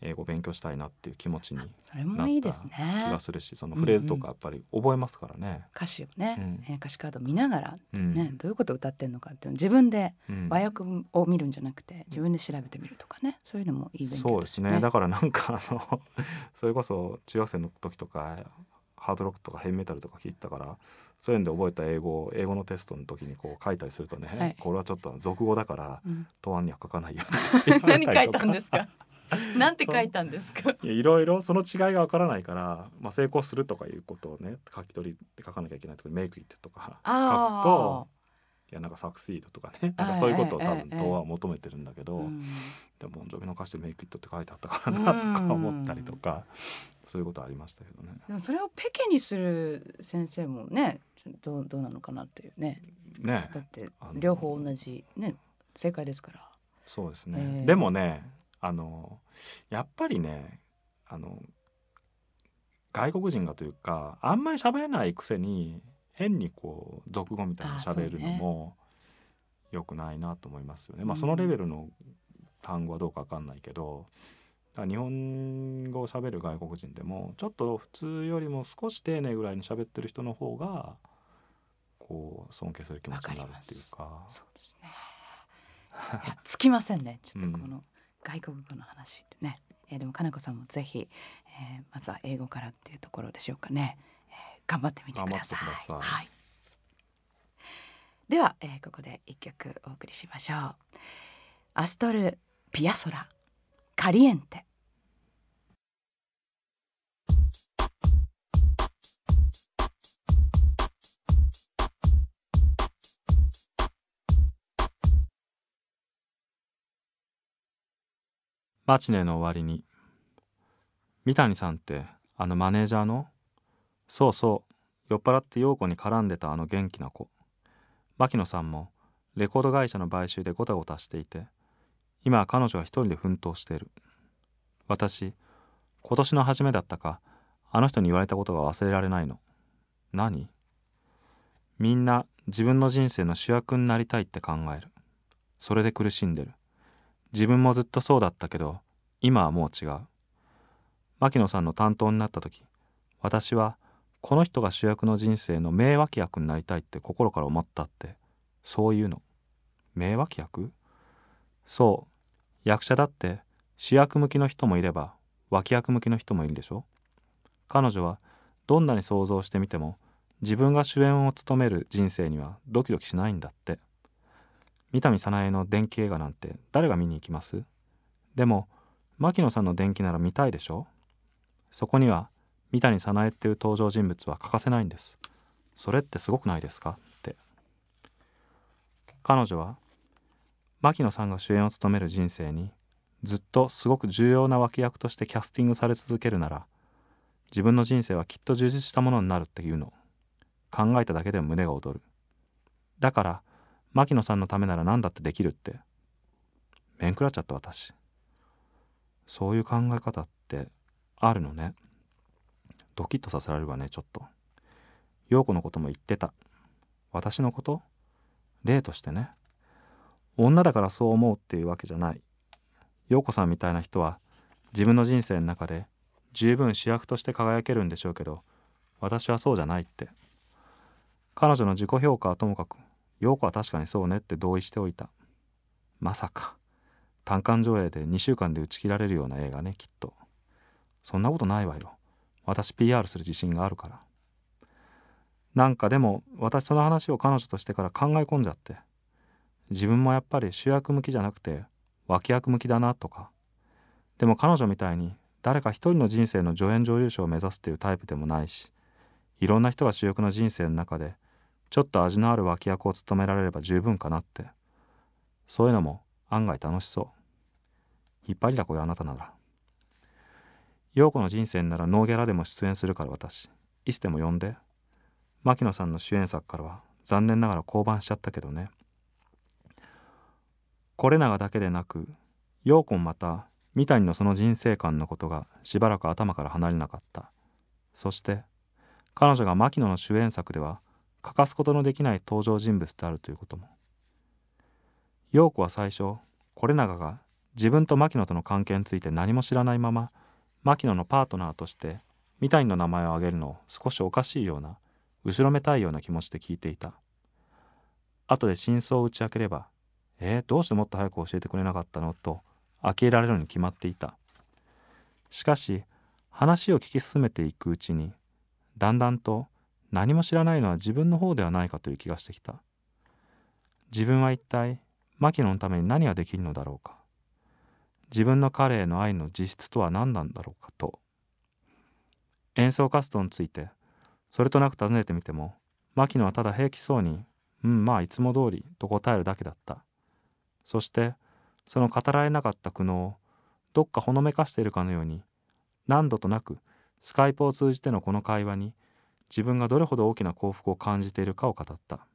英語勉強したいなっていう気持ちにそれもいいです気ねが。するしそのフレーズとかやっぱり覚えますからね。歌詞をね、うん。えー歌詞カードを見ながらうん。ね、どういうことを歌ってるのかっていうのを自分でうん。和訳を見るんじゃなくて自分で調べてみるとかね。そういうのもいい勉そうですね。ねだからなんかあの *laughs* それこそ中学生の時とかハードロックとかヘイメタルとか聞いてたからそういうんで覚えた英語を英語のテストの時にこう書いたりするとね、はい。これはちょっと俗語だからうん。答案には書かないよ *laughs* 何書いたんですか？*laughs* なんて書いたんですか？*laughs* いやいろいろその違いがわからないから、まあ、成功するとかいうことをね書き取りで書かなきゃいけないとかメイクイットとか書あくといやなんかサクシードとかねなんかそういうことを多分ええええ答案は求めてるんだけど、うん。でもボンジョビの歌詞でメイクイットって書いてあったからなとか思ったりとかそういうことありましたけどね。でもそれをペケにする先生もねどうどうなのかなっていうね。ね。だって両方同じね正解ですから。そうですね、ええでもねあのやっぱりねあの外国人がというかあんまり喋れないくせに変にこう俗語みたいなのあ喋るのも良くないなと思いますよね。まあうんそのレベルの単語はどうかわかんないけどだから日本語を喋る外国人でもちょっと普通よりも少し丁寧ぐらいに喋ってる人の方がこう尊敬する気持ちになるっていうか。そうですね。いやつきませんね。ちょっとこうんの外国語の話ってね。えーでもかなこさんもぜひ、えーまずは英語からっていうところでしょうかね。えー頑張ってみてください。頑張ってくださいはい。では、えーここで一曲お送りしましょう。アストルピアソラカリエンテ。マチネの終わりに。三谷さんってあのマネージャーの？そうそう。酔っ払って陽子に絡んでたあの元気な子。牧野さんもレコード会社の買収でゴタゴタしていて今は彼女は一人で奮闘している。私今年の初めだったかあの人に言われたことが忘れられないの。何？みんな自分の人生の主役になりたいって考える。それで苦しんでる。自分もずっとそうだったけど今はもう違う。牧野さんの担当になった時私はこの人が主役の人生の名脇役になりたいって心から思ったってそういうの。名脇役？そう。役者だって主役向きの人もいれば脇役向きの人もいるでしょ？彼女はどんなに想像してみても自分が主演を務める人生にはドキドキしないんだって。三谷早苗の電気映画なんて誰が見に行きます？でも牧野さんの電気なら見たいでしょ？そこには三谷早苗っていう登場人物は欠かせないんです。それってすごくないですか？って。彼女は牧野さんが主演を務める人生にずっとすごく重要な脇役としてキャスティングされ続けるなら自分の人生はきっと充実したものになるっていうの考えただけで胸が躍る。だから牧野さんのためなら何だってできるって。面食らっちゃった私。そういう考え方ってあるのね。ドキッとさせられるわねちょっと。陽子のことも言ってた。私のこと？例としてね。女だからそう思うっていうわけじゃない。陽子さんみたいな人は自分の人生の中で十分主役として輝けるんでしょうけど私はそうじゃないって。彼女の自己評価はともかく陽子は確かにそうねって同意しておいた。まさか。単館上映で2週間で打ち切られるような映画ねきっと。そんなことないわよ。私 PR する自信があるから。なんかでも私その話を彼女としてから考え込んじゃって。自分もやっぱり主役向きじゃなくて脇役向きだなとか。でも彼女みたいに誰か一人の人生の助演女優賞を目指すっていうタイプでもないしいろんな人が主役の人生の中でちょっと味のある脇役を務められれば十分かなって。そういうのも案外楽しそう。引っ張りだこよあなたなら。陽子の人生ならノーギャラでも出演するから私。いつでも呼んで。牧野さんの主演作からは残念ながら降板しちゃったけどね。これ長だけでなく陽子もまた三谷のその人生観のことがしばらく頭から離れなかった。そして彼女が牧野の主演作では欠かすことのできない登場人物であるということも。陽子は最初是永が自分と牧野との関係について何も知らないまま牧野のパートナーとして三谷の名前を挙げるのを少しおかしいような後ろめたいような気持ちで聞いていた。後で真相を打ち明ければ「えー、どうしてもっと早く教えてくれなかったの?」と呆れられるに決まっていた。しかし話を聞き進めていくうちにだんだんと何も知らないのは自分の方ではないかという気がしてきた。自分は一体牧野のために何ができるのだろうか。自分の彼への愛の実質とは何なんだろうかと。演奏活動についてそれとなく尋ねてみても牧野はただ平気そうに「うんまあいつも通り」と答えるだけだった。そしてその語られなかった苦悩をどっかほのめかしているかのように何度となくスカイプを通じてのこの会話に自分がどれほど大きな幸福を感じているかを語った。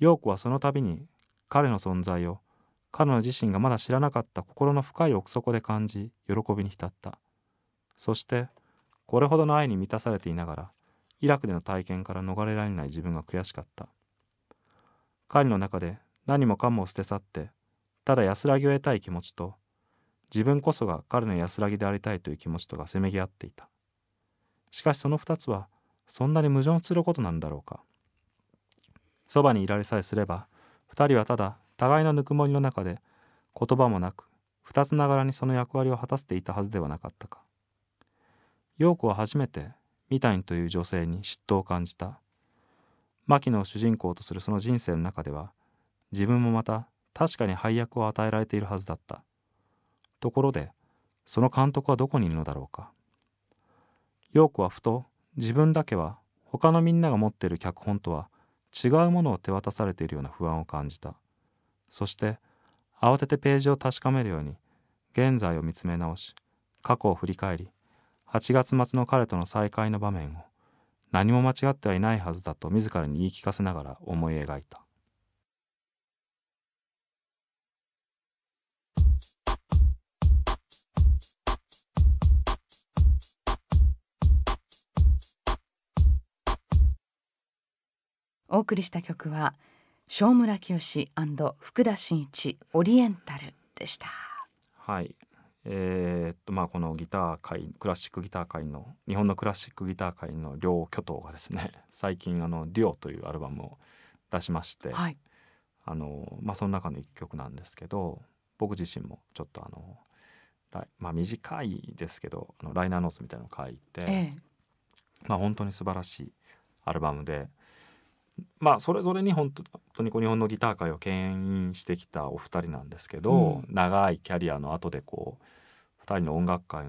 陽子はその度に彼の存在を彼女自身がまだ知らなかった心の深い奥底で感じ喜びに浸った。そしてこれほどの愛に満たされていながらイラクでの体験から逃れられない自分が悔しかった。彼の中で何もかもを捨て去ってただ安らぎを得たい気持ちと自分こそが彼の安らぎでありたいという気持ちとがせめぎ合っていた。しかしその二つはそんなに矛盾することなんだろうか。そばにいられさえすれば二人はただ互いのぬくもりの中で言葉もなく二つながらにその役割を果たしていたはずではなかったか。陽子は初めてミタインという女性に嫉妬を感じた。牧野を主人公とするその人生の中では自分もまた確かに配役を与えられているはずだった。ところでその監督はどこにいるのだろうか。陽子はふと自分だけは他のみんなが持っている脚本とは違うものを手渡されているような不安を感じた。そして慌ててページを確かめるように現在を見つめ直し過去を振り返り8月末の彼との再会の場面を何も間違ってはいないはずだと自らに言い聞かせながら思い描いた。お送りした曲は正村清福田真一オリエンタルでした。はい。えー、っとまあこのギター界クラシックギター界の日本のクラシックギター界の両巨頭がですね *laughs* 最近あの「デュオ」というアルバムを出しまして、はい、あのまあその中の一曲なんですけど僕自身もちょっとあのまあ短いですけどあのライナーノートみたいなのを書いて、ええ、まあ本当に素晴らしいアルバムでまあそれぞれに本当にこう日本のギター界を牽引してきたお二人なんですけど、うん。長いキャリアの後でこう二人の音楽界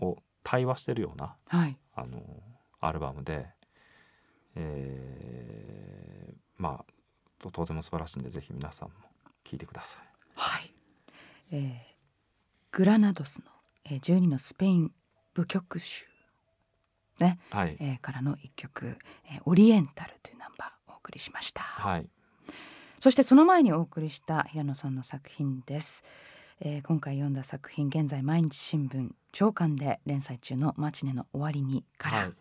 を対話してるようなはい。あのアルバムで、えーまあととても素晴らしいんでぜひ皆さんも聴いてください。はい、えーグラナドスの、えー、12のスペイン舞曲集、ね。はい、えーからの一曲、えーオリエンタルというナンバー送りしました、はい、そしてその前にお送りした平野さんの作品です、えー今回読んだ作品現在毎日新聞朝刊で連載中のマチネの終わりにから、はい、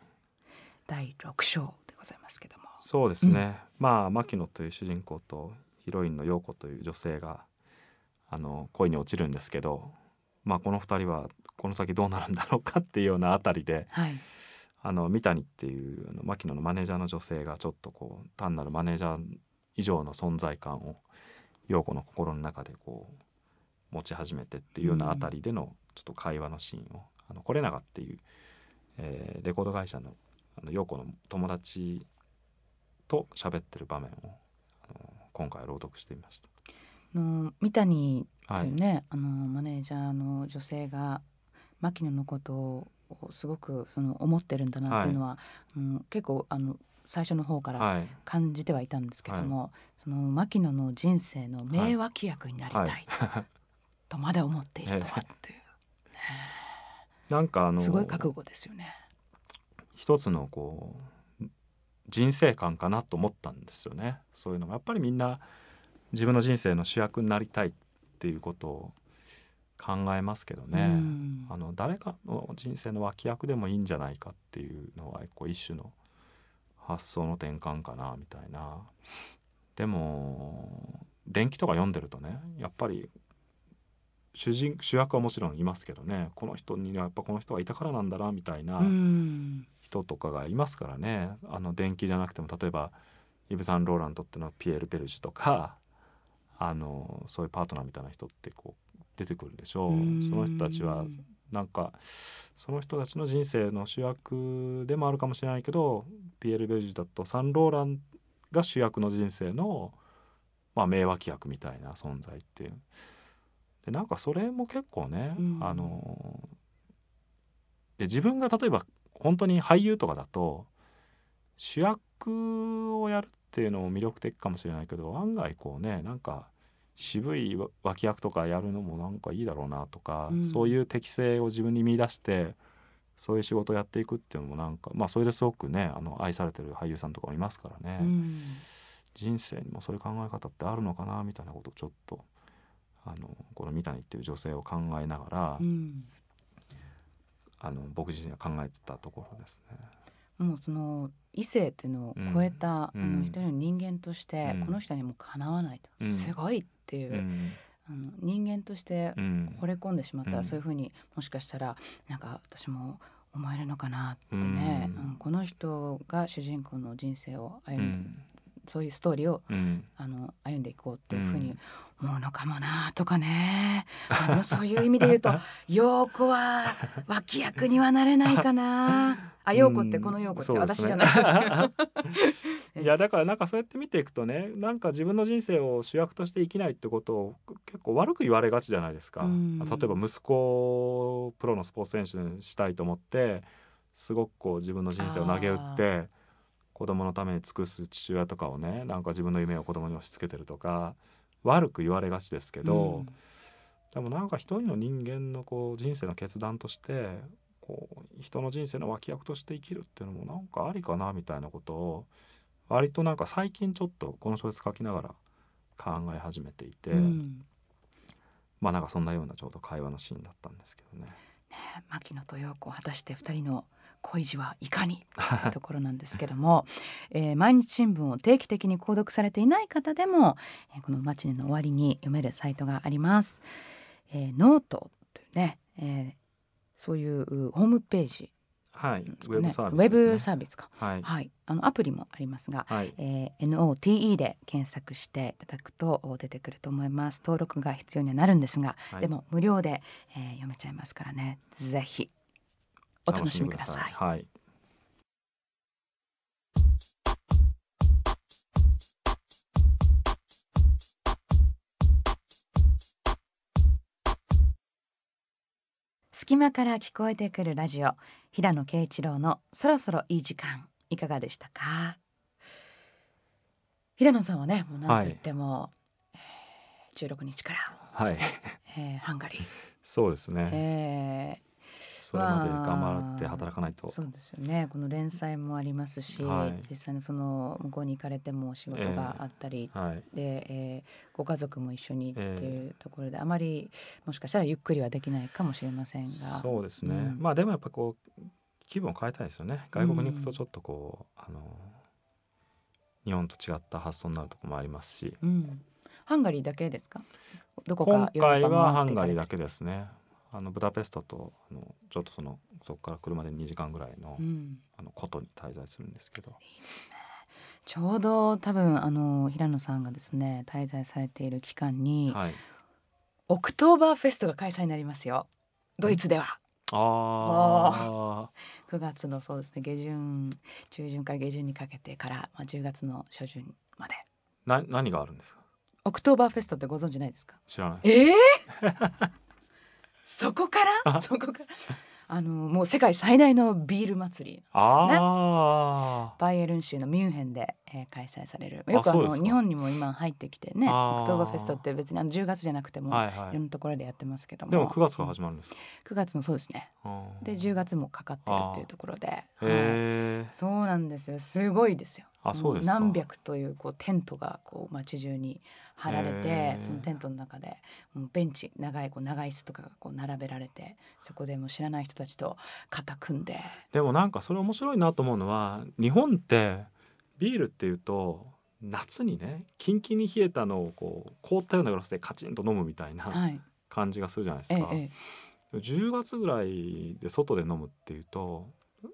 第6章でございますけども。そうですね、まあ牧野という主人公とヒロインの陽子という女性があの恋に落ちるんですけど、まあ、この二人はこの先どうなるんだろうかっていうようなあたりではいあの三谷っていうあの牧野のマネージャーの女性がちょっとこう単なるマネージャー以上の存在感を陽子の心の中でこう持ち始めてっていうようなあたりでのちょっと会話のシーンを、あのコレナガっていう、えーレコード会社のあの陽子の友達と喋ってる場面をあの今回朗読してみましあの三谷た。はいという、ね、あのマネージャーの女性が牧野のことをすごくその思ってるんだなっていうのは、うん、結構あの最初の方からはい、感じてはいたんですけども、その牧野の人生の名脇役になりたい、はい。*laughs* とまで思っているとはっていう、なんかあのすごい覚悟ですよね。一つのこう人生観かなと思ったんですよね。そういうのが。やっぱりみんな自分の人生の主役になりたいっていうことを考えますけどね、うん。あの誰かの人生の脇役でもいいんじゃないかっていうのはこう一種の発想の転換かなみたいな。でも伝記とか読んでるとねやっぱり主人主役はもちろんいますけどね。この人にはやっぱこの人がいたからなんだなみたいな、うん。人とかがいますからね。あの電気じゃなくても例えばイブ・サンローランにとってのピエール・ペルジュとかあのそういうパートナーみたいな人ってこう出てくるでしょう。うん。その人たちはなんかその人たちの人生の主役でもあるかもしれないけどピエール・ペルジュだとサンローランが主役の人生の、まあ、名脇役みたいな存在っていう。でなんかそれも結構ね、うん。あので自分が例えば本当に俳優とかだと主役をやるっていうのも魅力的かもしれないけど案外こうねなんか渋い脇役とかやるのもなんかいいだろうなとか、うん。そういう適性を自分に見出してそういう仕事をやっていくっていうのもなんかまあそれですごくねあの愛されてる俳優さんとかもいますからね、うん。人生にもそういう考え方ってあるのかなみたいなことをちょっとあのこの三谷っていう女性を考えながら、うん。あの僕自身は考えてたところですね。もうその異性っていうのを超えた、うん。あの一人の人間として、うん。この人にはもうかなわないと、うん。すごいっていう、うん。あの人間としてうん。惚れ込んでしまったら、うん。そういうふうにもしかしたらなんか私も思えるのかなってね、うん。うんこの人が主人公の人生を歩む、うんそういうストーリーをうん。あの歩んでいこうっていうふうに思うのかもなとかね、あのそういう意味で言うと陽子は脇役にはなれないかな。*laughs* あ陽子ってこの陽子ですよ、うんね。私じゃないです。よ *laughs* いやだからなんかそうやって見ていくとねなんか自分の人生を主役として生きないってことを結構悪く言われがちじゃないですか。うん。例えば息子をプロのスポーツ選手にしたいと思ってすごくこう自分の人生を投げ打って子供のために尽くす父親とかをねなんか自分の夢を子供に押し付けてるとか悪く言われがちですけど、でもなんか一人の人間のこう人生の決断としてこう人の人生の脇役として生きるっていうのもなんかありかなみたいなことを割となんか最近ちょっとこの小説書きながら考え始めていて、うんうんまあなんかそんなようなちょうど会話のシーンだったんですけどね。ね牧野と陽子果たして二人の恋路はいかにというところなんですけども、*laughs* えー毎日新聞を定期的に購読されていない方でも、えーこの「マチネの終わり」に読めるサイトがあります。えーノートというね、えーそういううホームページ。はい、ウェブサービスね。ウェブサービスか、はい、はい、あのアプリもありますが、はい、えー NOTE で検索していただくと出てくると思います。登録が必要にはなるんですが、はい。でも無料で、えー読めちゃいますからね。ぜひお楽しみください。はい、隙間から聞こえてくるラジオ平野啓一郎のそろそろいい時間いかがでしたか？平野さんはねもう何と言っても、はい。16日から、はい。えー、ハンガリーそうですね、えー、それまで頑張って働かないと。ーそうですよね。この連載もありますし、はい。実際にその向こうに行かれても仕事があったり、はい。で、えーご家族も一緒にってえいうところで、あまりもしかしたらゆっくりはできないかもしれませんが。そうですね、うん。まあでもやっぱこう気分を変えたいですよね。外国に行くとちょっとこう、あの日本と違った発想になるところもありますし。うん、ハンガリーだけですか？どこか今回はハンガリーだだけですねあのブダペストとあのちょっとそのそこから車で2時間ぐらいの,、うん、あの古都に滞在するんですけど。ちょうど多分あの平野さんがですね滞在されている期間に、はい。オクトーバーフェストが開催になりますよ。ドイツでは。あ9月のそうですね下旬中旬から下旬にかけてから、まあ、10月の初旬まで。あな何があるんですか？オクトーバーフェストってご存知ないですか？知らない。ええそこから？そこから？あのもう世界最大のビール祭りね。あバイエルン州のミュンヘンで、えー開催される。よくあの日本にも今入ってきてねオクトーバーフェストって別にあの10月じゃなくても、、あはいはい。いろんなところでやってますけども。でも9月から始まるんですか、9月のそうですね。で10月もかかってるっていうところで、はい。そうなんですよ。すごいですよ。あそうです何百というこうテントがこう街中に張られてそのテントの中でもうベンチ長いこう長い椅子とかがこう並べられてそこでもう知らない人たちと肩組んで。でもなんかそれ面白いなと思うのは日本ってビールっていうと夏にねキンキンに冷えたのをこう凍ったようなグラスでカチンと飲むみたいなはい。感じがするじゃないですか、えええ10月ぐらいで外で飲むっていうと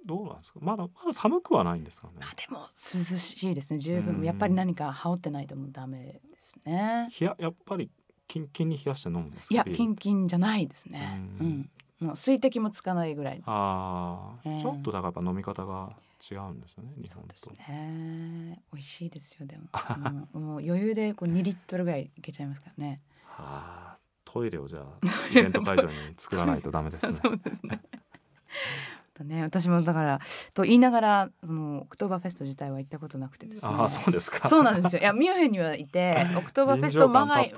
どうなんですか？まだまだ寒くはないんですかね？まあでも涼しいですね。十うん分。やっぱり何か羽織ってないともうダメですね。冷ややっぱりキンキンに冷やして飲むんですか？いやキンキンじゃないですね。ううん。んもう水滴もつかないぐらい。ああ、ええちょっとだからやっぱ飲み方が違うんですよね日本と。ね。美味しいですよでも、うんもう余裕でこう2リットルぐらいいけちゃいますからね。はあトイレをじゃあイベント会場に作らないとダメですね。*laughs* そうですね。とね、私もだからと言いながらもうオクトーバーフェスト自体は行ったことなくてですね。ああそうですか。そうなんですよ。いやミュンヘンにはいて *laughs* オクトーバーフェストまがい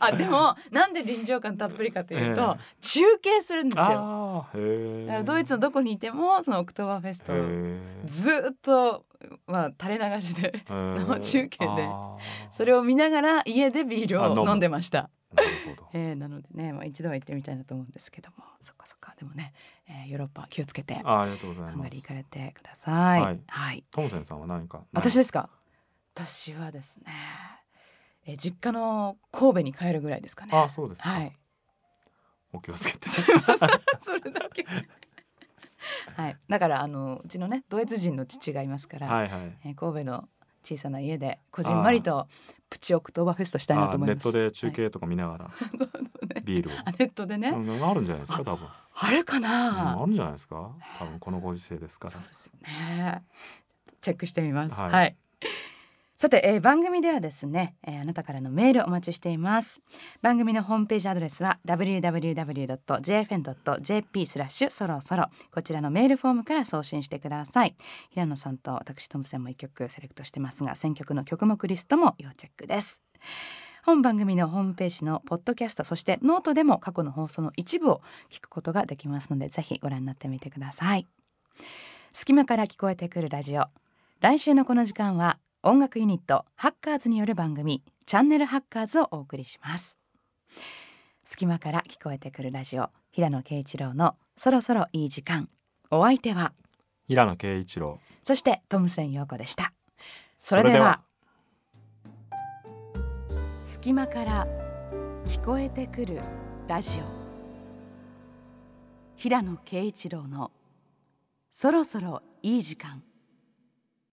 あでもなんで臨場感たっぷりかというと、え中継するんですよ。だからドイツのどこにいてもそのオクトーバーフェストずーっとまあ垂れ流しで生 *laughs* 中継でそれを見ながら家でビールを飲んでました。なるほど。えー、なのでね、まあ、一度は行ってみたいなと思うんですけどもそっかそっかでもね、えー、ヨーロッパ気をつけてあありがとうございハンガリー行ます。かれてください。ははいい、トムセンさんは何か？私ですか？私はですね、えー、実家の神戸に帰るぐらいですかね。あそうですかはい。お気をつけて。*laughs* それだけ。はい。だからあのうちのねドイツ人の父がいますから、はいはい。えー神戸の小さな家でこじんまりとプチオクトーバーフェストしたいなと思います。あネットで中継とか見ながら *laughs* ビールを。あネットでね、うんあるんじゃないですか多分。あるかうんな。あるんじゃないですか多分このご時世ですからそうですよね。チェックしてみます。は。はいいさて、えー番組ではですね、えーあなたからのメールお待ちしています。番組のホームページアドレスは www.jfn.jp スラッシュそろそろこちらのメールフォームから送信してください。平野さんと私トムセンも一曲セレクトしてますが、選曲の曲目リストも要チェックです。本番組のホームページのポッドキャストそしてノートでも過去の放送の一部を聞くことができますのでぜひご覧になってみてください隙間から聞こえてくるラジオ来週のこの時間は音楽ユニットハッカーズによる番組チャンネルハッカーズをお送りします。隙間から聞こえてくるラジオ平野啓一郎のそろそろいい時間。お相手は平野啓一郎。そしてトムセン陽子でした。それでは。隙間から聞こえてくるラジオ。平野啓一郎のそろそろいい時間